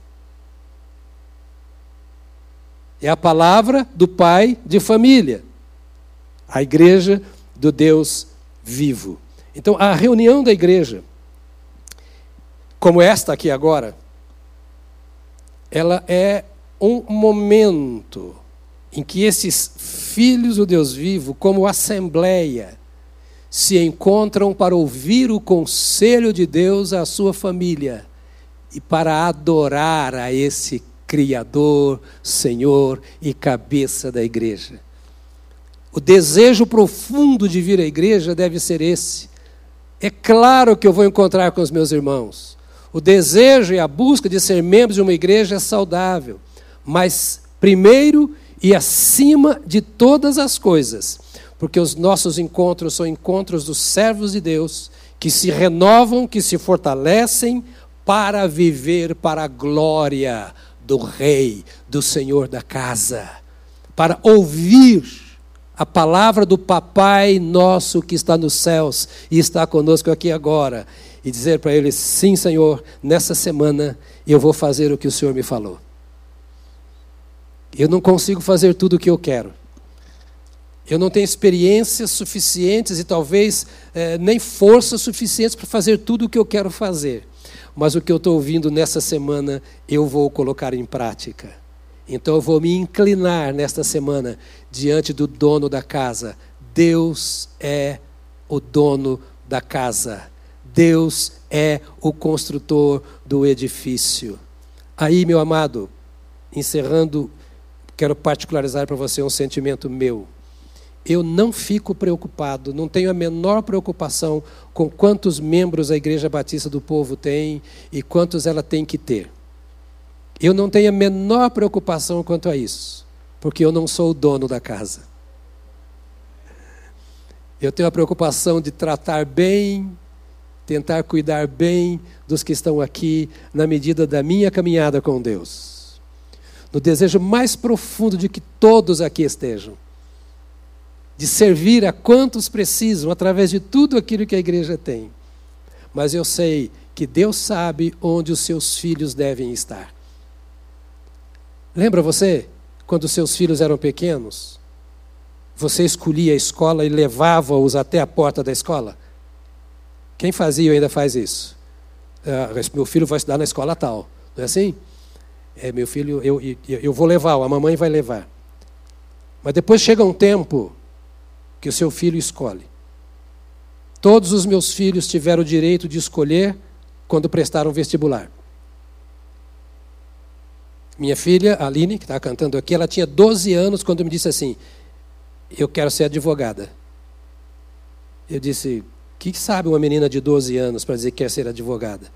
É a palavra do pai de família. A igreja do Deus vivo. Então, a reunião da igreja, como esta aqui agora, ela é um momento em que esses filhos do Deus vivo, como assembleia, se encontram para ouvir o conselho de Deus à sua família e para adorar a esse Criador, Senhor e cabeça da igreja. O desejo profundo de vir à igreja deve ser esse. É claro que eu vou encontrar com os meus irmãos. O desejo e a busca de ser membros de uma igreja é saudável, mas primeiro e acima de todas as coisas, porque os nossos encontros são encontros dos servos de Deus que se renovam, que se fortalecem para viver para a glória do Rei, do Senhor da casa, para ouvir a palavra do Papai nosso que está nos céus e está conosco aqui agora, e dizer para ele: sim, Senhor, nessa semana eu vou fazer o que o Senhor me falou. Eu não consigo fazer tudo o que eu quero eu não tenho experiências suficientes e talvez é, nem forças suficientes para fazer tudo o que eu quero fazer. Mas o que eu estou ouvindo nessa semana, eu vou colocar em prática. Então eu vou me inclinar nesta semana diante do dono da casa. Deus é o dono da casa. Deus é o construtor do edifício. Aí, meu amado, encerrando, quero particularizar para você um sentimento meu. Eu não fico preocupado, não tenho a menor preocupação com quantos membros a Igreja Batista do Povo tem e quantos ela tem que ter. Eu não tenho a menor preocupação quanto a isso, porque eu não sou o dono da casa. Eu tenho a preocupação de tratar bem, tentar cuidar bem dos que estão aqui, na medida da minha caminhada com Deus. No desejo mais profundo de que todos aqui estejam de servir a quantos precisam através de tudo aquilo que a igreja tem. Mas eu sei que Deus sabe onde os seus filhos devem estar. Lembra você quando seus filhos eram pequenos? Você escolhia a escola e levava-os até a porta da escola? Quem fazia ainda faz isso? Ah, meu filho vai estudar na escola tal, não é assim? É, meu filho, eu, eu, eu vou levar, a mamãe vai levar. Mas depois chega um tempo que o seu filho escolhe. Todos os meus filhos tiveram o direito de escolher quando prestaram vestibular. Minha filha, Aline, que está cantando aqui, ela tinha 12 anos quando me disse assim: Eu quero ser advogada. Eu disse: O que sabe uma menina de 12 anos para dizer que quer ser advogada?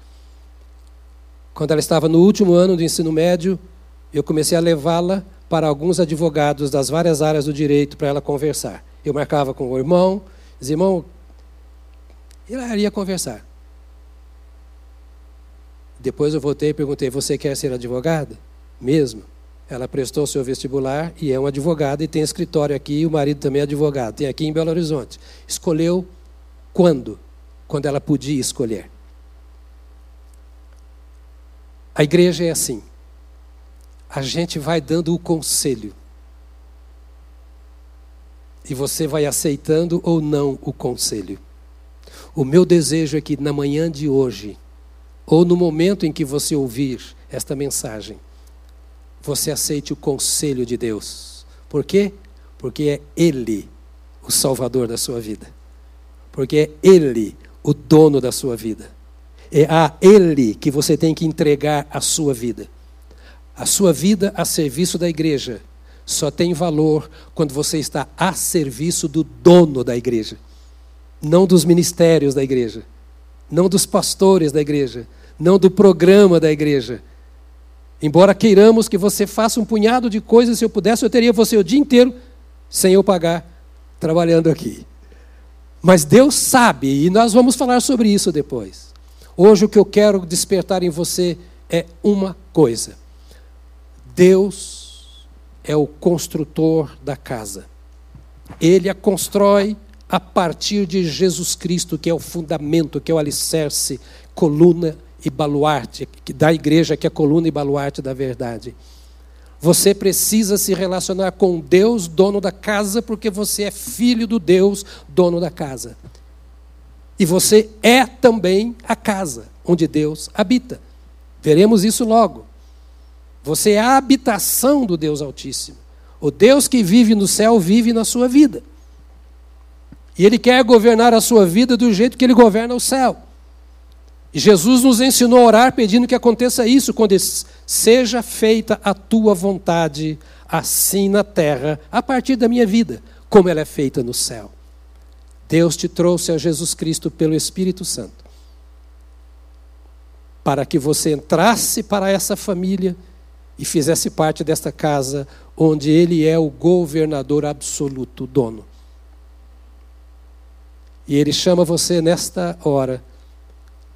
Quando ela estava no último ano do ensino médio, eu comecei a levá-la para alguns advogados das várias áreas do direito para ela conversar. Eu marcava com o irmão, dizia, irmão, e ela ia conversar. Depois eu voltei e perguntei, você quer ser advogada? Mesmo. Ela prestou seu vestibular e é uma advogada e tem escritório aqui, e o marido também é advogado, tem aqui em Belo Horizonte. Escolheu quando? Quando ela podia escolher. A igreja é assim. A gente vai dando o conselho e você vai aceitando ou não o conselho. O meu desejo é que na manhã de hoje, ou no momento em que você ouvir esta mensagem, você aceite o conselho de Deus. Por quê? Porque é Ele o Salvador da sua vida. Porque é Ele o dono da sua vida. É a Ele que você tem que entregar a sua vida. A sua vida a serviço da igreja só tem valor quando você está a serviço do dono da igreja, não dos ministérios da igreja, não dos pastores da igreja, não do programa da igreja. Embora queiramos que você faça um punhado de coisas, se eu pudesse, eu teria você o dia inteiro sem eu pagar trabalhando aqui. Mas Deus sabe, e nós vamos falar sobre isso depois. Hoje o que eu quero despertar em você é uma coisa: Deus é o construtor da casa. Ele a constrói a partir de Jesus Cristo, que é o fundamento, que é o alicerce, coluna e baluarte da igreja, que é a coluna e baluarte da verdade. Você precisa se relacionar com Deus, dono da casa, porque você é filho do Deus, dono da casa. E você é também a casa onde Deus habita. Veremos isso logo. Você é a habitação do Deus Altíssimo. O Deus que vive no céu vive na sua vida. E Ele quer governar a sua vida do jeito que Ele governa o céu. E Jesus nos ensinou a orar pedindo que aconteça isso, quando seja feita a tua vontade, assim na terra, a partir da minha vida, como ela é feita no céu. Deus te trouxe a Jesus Cristo pelo Espírito Santo, para que você entrasse para essa família e fizesse parte desta casa onde ele é o governador absoluto, dono. E ele chama você nesta hora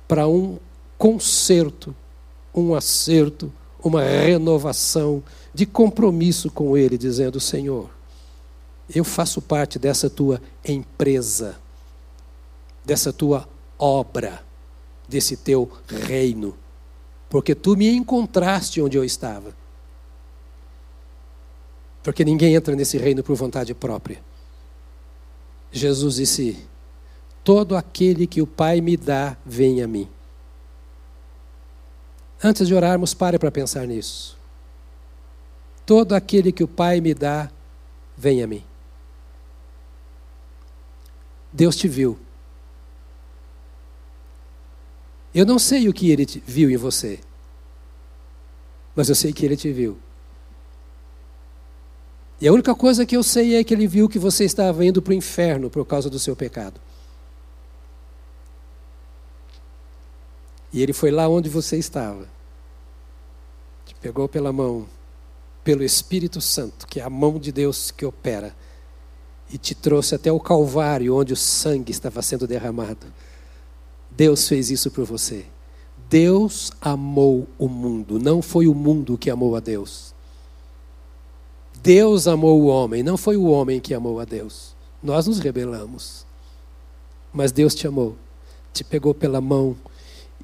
para um conserto, um acerto, uma renovação de compromisso com ele, dizendo: Senhor, eu faço parte dessa tua empresa, dessa tua obra, desse teu reino porque tu me encontraste onde eu estava. Porque ninguém entra nesse reino por vontade própria. Jesus disse: Todo aquele que o Pai me dá, vem a mim. Antes de orarmos, pare para pensar nisso. Todo aquele que o Pai me dá, vem a mim. Deus te viu. Eu não sei o que ele viu em você, mas eu sei que ele te viu. E a única coisa que eu sei é que ele viu que você estava indo para o inferno por causa do seu pecado. E ele foi lá onde você estava. Te pegou pela mão, pelo Espírito Santo, que é a mão de Deus que opera, e te trouxe até o Calvário, onde o sangue estava sendo derramado. Deus fez isso por você. Deus amou o mundo, não foi o mundo que amou a Deus. Deus amou o homem, não foi o homem que amou a Deus. Nós nos rebelamos. Mas Deus te amou, te pegou pela mão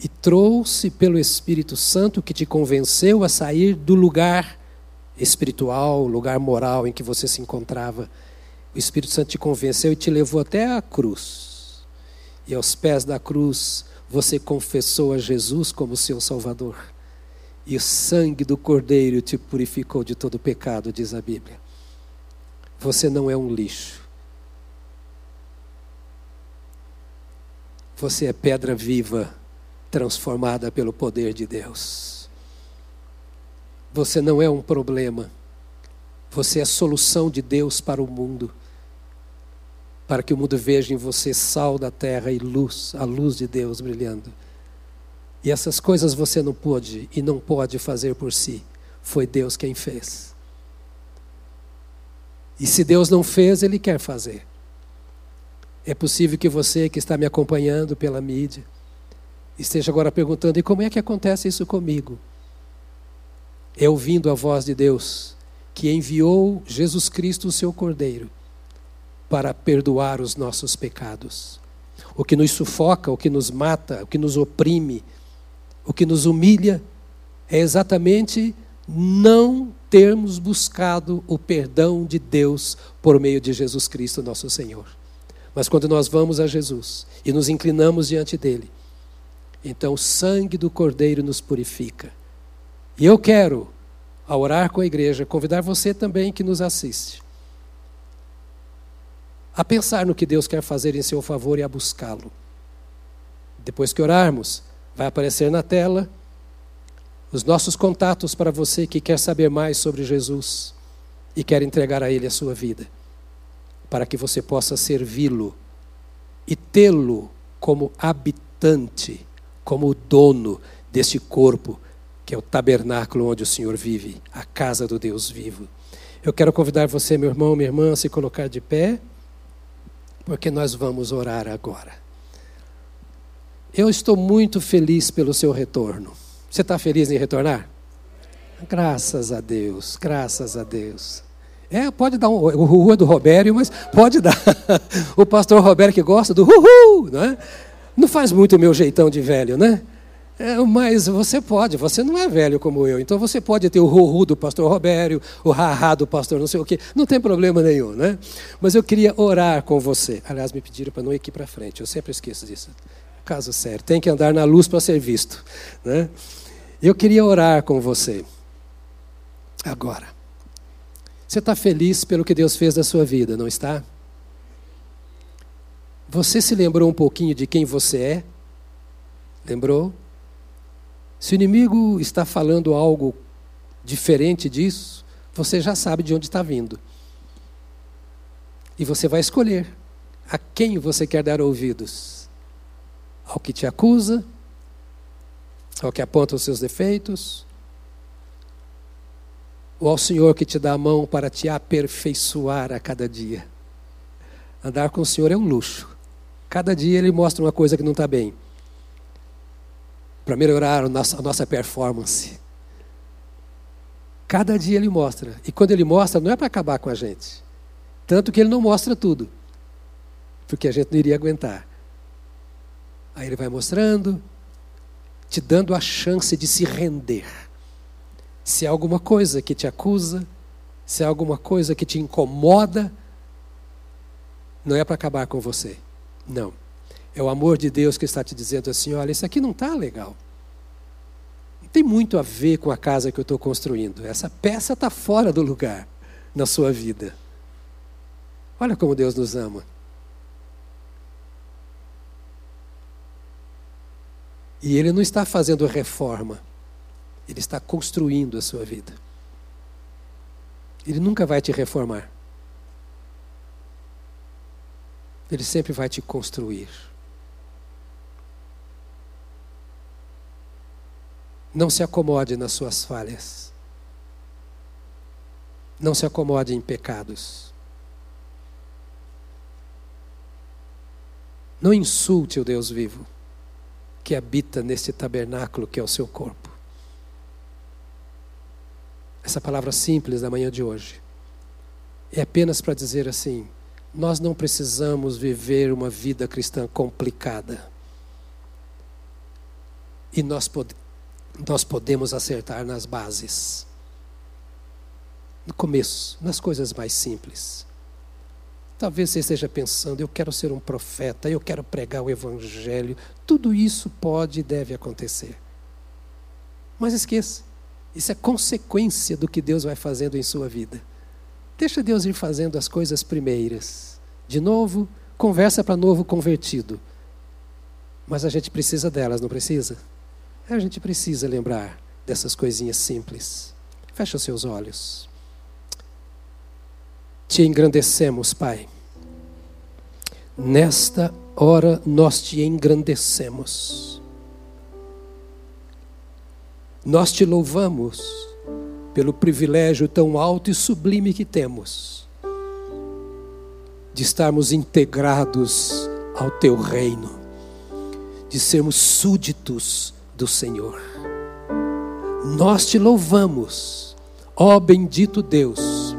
e trouxe pelo Espírito Santo que te convenceu a sair do lugar espiritual, lugar moral em que você se encontrava. O Espírito Santo te convenceu e te levou até a cruz. E aos pés da cruz você confessou a Jesus como seu Salvador e o sangue do Cordeiro te purificou de todo pecado, diz a Bíblia. Você não é um lixo. Você é pedra viva, transformada pelo poder de Deus. Você não é um problema. Você é a solução de Deus para o mundo. Para que o mundo veja em você sal da terra e luz, a luz de Deus brilhando. E essas coisas você não pôde e não pode fazer por si. Foi Deus quem fez. E se Deus não fez, Ele quer fazer. É possível que você que está me acompanhando pela mídia esteja agora perguntando: e como é que acontece isso comigo? É ouvindo a voz de Deus que enviou Jesus Cristo, o seu Cordeiro, para perdoar os nossos pecados. O que nos sufoca, o que nos mata, o que nos oprime, o que nos humilha é exatamente não termos buscado o perdão de Deus por meio de Jesus Cristo, nosso Senhor. Mas quando nós vamos a Jesus e nos inclinamos diante dele, então o sangue do Cordeiro nos purifica. E eu quero, ao orar com a igreja, convidar você também que nos assiste, a pensar no que Deus quer fazer em seu favor e a buscá-lo. Depois que orarmos, Vai aparecer na tela os nossos contatos para você que quer saber mais sobre Jesus e quer entregar a Ele a sua vida, para que você possa servi-lo e tê-lo como habitante, como dono deste corpo que é o tabernáculo onde o Senhor vive, a casa do Deus vivo. Eu quero convidar você, meu irmão, minha irmã, a se colocar de pé, porque nós vamos orar agora. Eu estou muito feliz pelo seu retorno. Você está feliz em retornar? Graças a Deus, graças a Deus. É, pode dar um, o rua do Robério, mas pode dar. [laughs] o pastor Robério que gosta do uhul, é? Não faz muito o meu jeitão de velho, né? É, mas você pode, você não é velho como eu, então você pode ter o ruhu do pastor Robério, o haha do pastor não sei o quê, não tem problema nenhum, né? Mas eu queria orar com você. Aliás, me pediram para não ir aqui para frente, eu sempre esqueço disso caso sério, tem que andar na luz para ser visto. Né? Eu queria orar com você. Agora. Você está feliz pelo que Deus fez da sua vida, não está? Você se lembrou um pouquinho de quem você é? Lembrou? Se o inimigo está falando algo diferente disso, você já sabe de onde está vindo. E você vai escolher a quem você quer dar ouvidos ao que te acusa, ao que aponta os seus defeitos, ou ao Senhor que te dá a mão para te aperfeiçoar a cada dia. Andar com o Senhor é um luxo. Cada dia Ele mostra uma coisa que não está bem, para melhorar a nossa, performance. Cada dia Ele mostra. E quando Ele mostra, não é para acabar com a gente. Tanto que Ele não mostra tudo, porque a gente não iria aguentar. Aí ele vai mostrando, te dando a chance de se render. Se há alguma coisa que te acusa, se há alguma coisa que te incomoda, não é para acabar com você. Não. É o amor de Deus que está te dizendo assim: olha, isso aqui não está legal. Não tem muito a ver com a casa que eu estou construindo. Essa peça está fora do lugar na sua vida. Olha como Deus nos ama. E ele não está fazendo reforma, ele está construindo a sua vida. Ele nunca vai te reformar. Ele sempre vai te construir. Não se acomode nas suas falhas. Não se acomode em pecados. Não insulte o Deus vivo que habita neste tabernáculo que é o seu corpo. Essa palavra simples da manhã de hoje é apenas para dizer assim: nós não precisamos viver uma vida cristã complicada. E nós, pod nós podemos acertar nas bases. No começo, nas coisas mais simples. Talvez você esteja pensando, eu quero ser um profeta, eu quero pregar o evangelho. Tudo isso pode e deve acontecer. Mas esqueça, isso é consequência do que Deus vai fazendo em sua vida. Deixa Deus ir fazendo as coisas primeiras. De novo, conversa para novo convertido. Mas a gente precisa delas, não precisa? A gente precisa lembrar dessas coisinhas simples. Fecha os seus olhos te engrandecemos, Pai. Nesta hora nós te engrandecemos. Nós te louvamos pelo privilégio tão alto e sublime que temos de estarmos integrados ao teu reino, de sermos súditos do Senhor. Nós te louvamos, ó bendito Deus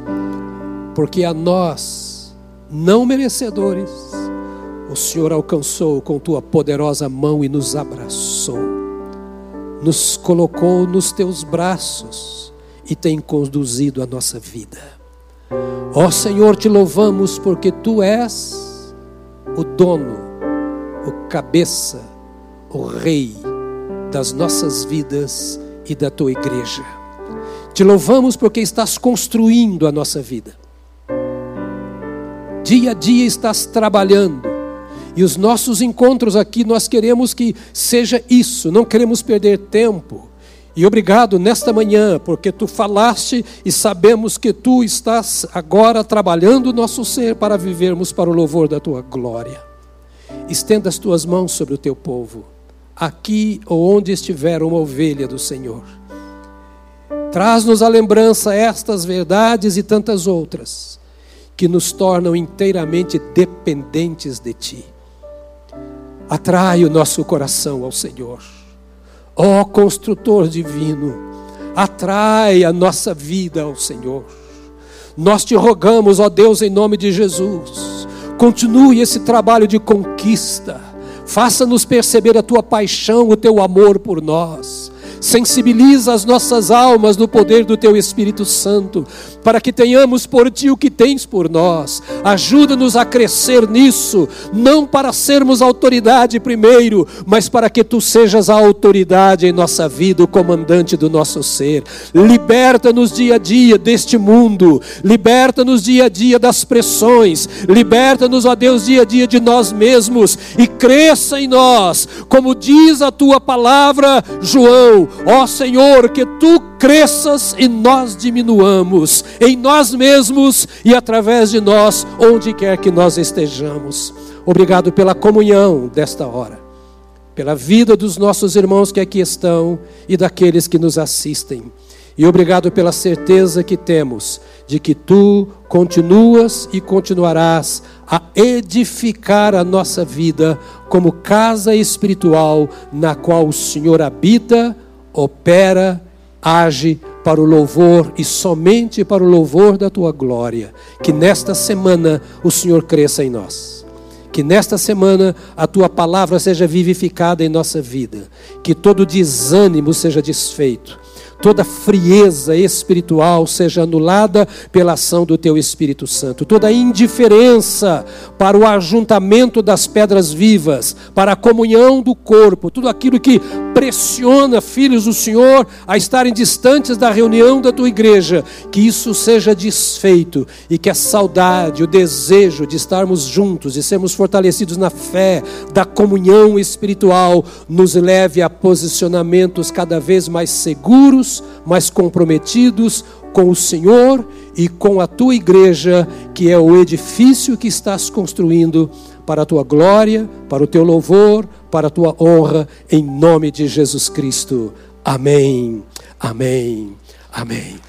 porque a nós, não merecedores, o Senhor alcançou com tua poderosa mão e nos abraçou, nos colocou nos teus braços e tem conduzido a nossa vida. Ó Senhor, te louvamos porque tu és o dono, o cabeça, o rei das nossas vidas e da tua igreja. Te louvamos porque estás construindo a nossa vida dia a dia estás trabalhando. E os nossos encontros aqui, nós queremos que seja isso, não queremos perder tempo. E obrigado nesta manhã, porque tu falaste e sabemos que tu estás agora trabalhando o nosso ser para vivermos para o louvor da tua glória. Estenda as tuas mãos sobre o teu povo, aqui ou onde estiver uma ovelha do Senhor. Traz-nos a lembrança estas verdades e tantas outras que nos tornam inteiramente dependentes de Ti. Atrai o nosso coração ao Senhor. Ó construtor divino, atrai a nossa vida ao Senhor. Nós te rogamos, ó Deus, em nome de Jesus, continue esse trabalho de conquista. Faça-nos perceber a tua paixão, o teu amor por nós sensibiliza as nossas almas no poder do Teu Espírito Santo, para que tenhamos por Ti o que tens por nós. Ajuda-nos a crescer nisso, não para sermos autoridade primeiro, mas para que Tu sejas a autoridade em nossa vida, o comandante do nosso ser. Liberta-nos dia a dia deste mundo, liberta-nos dia a dia das pressões, liberta-nos, ó Deus, dia a dia de nós mesmos e cresça em nós, como diz a Tua palavra, João Ó Senhor, que tu cresças e nós diminuamos em nós mesmos e através de nós, onde quer que nós estejamos. Obrigado pela comunhão desta hora, pela vida dos nossos irmãos que aqui estão e daqueles que nos assistem. E obrigado pela certeza que temos de que tu continuas e continuarás a edificar a nossa vida como casa espiritual na qual o Senhor habita opera, age para o louvor e somente para o louvor da tua glória. Que nesta semana o Senhor cresça em nós. Que nesta semana a tua palavra seja vivificada em nossa vida. Que todo desânimo seja desfeito toda frieza espiritual seja anulada pela ação do teu Espírito Santo, toda indiferença para o ajuntamento das pedras vivas, para a comunhão do corpo, tudo aquilo que pressiona filhos do Senhor a estarem distantes da reunião da tua igreja, que isso seja desfeito e que a saudade, o desejo de estarmos juntos e sermos fortalecidos na fé, da comunhão espiritual, nos leve a posicionamentos cada vez mais seguros, mais comprometidos com o Senhor e com a tua igreja, que é o edifício que estás construindo para a tua glória, para o teu louvor, para a tua honra, em nome de Jesus Cristo. Amém. Amém. Amém.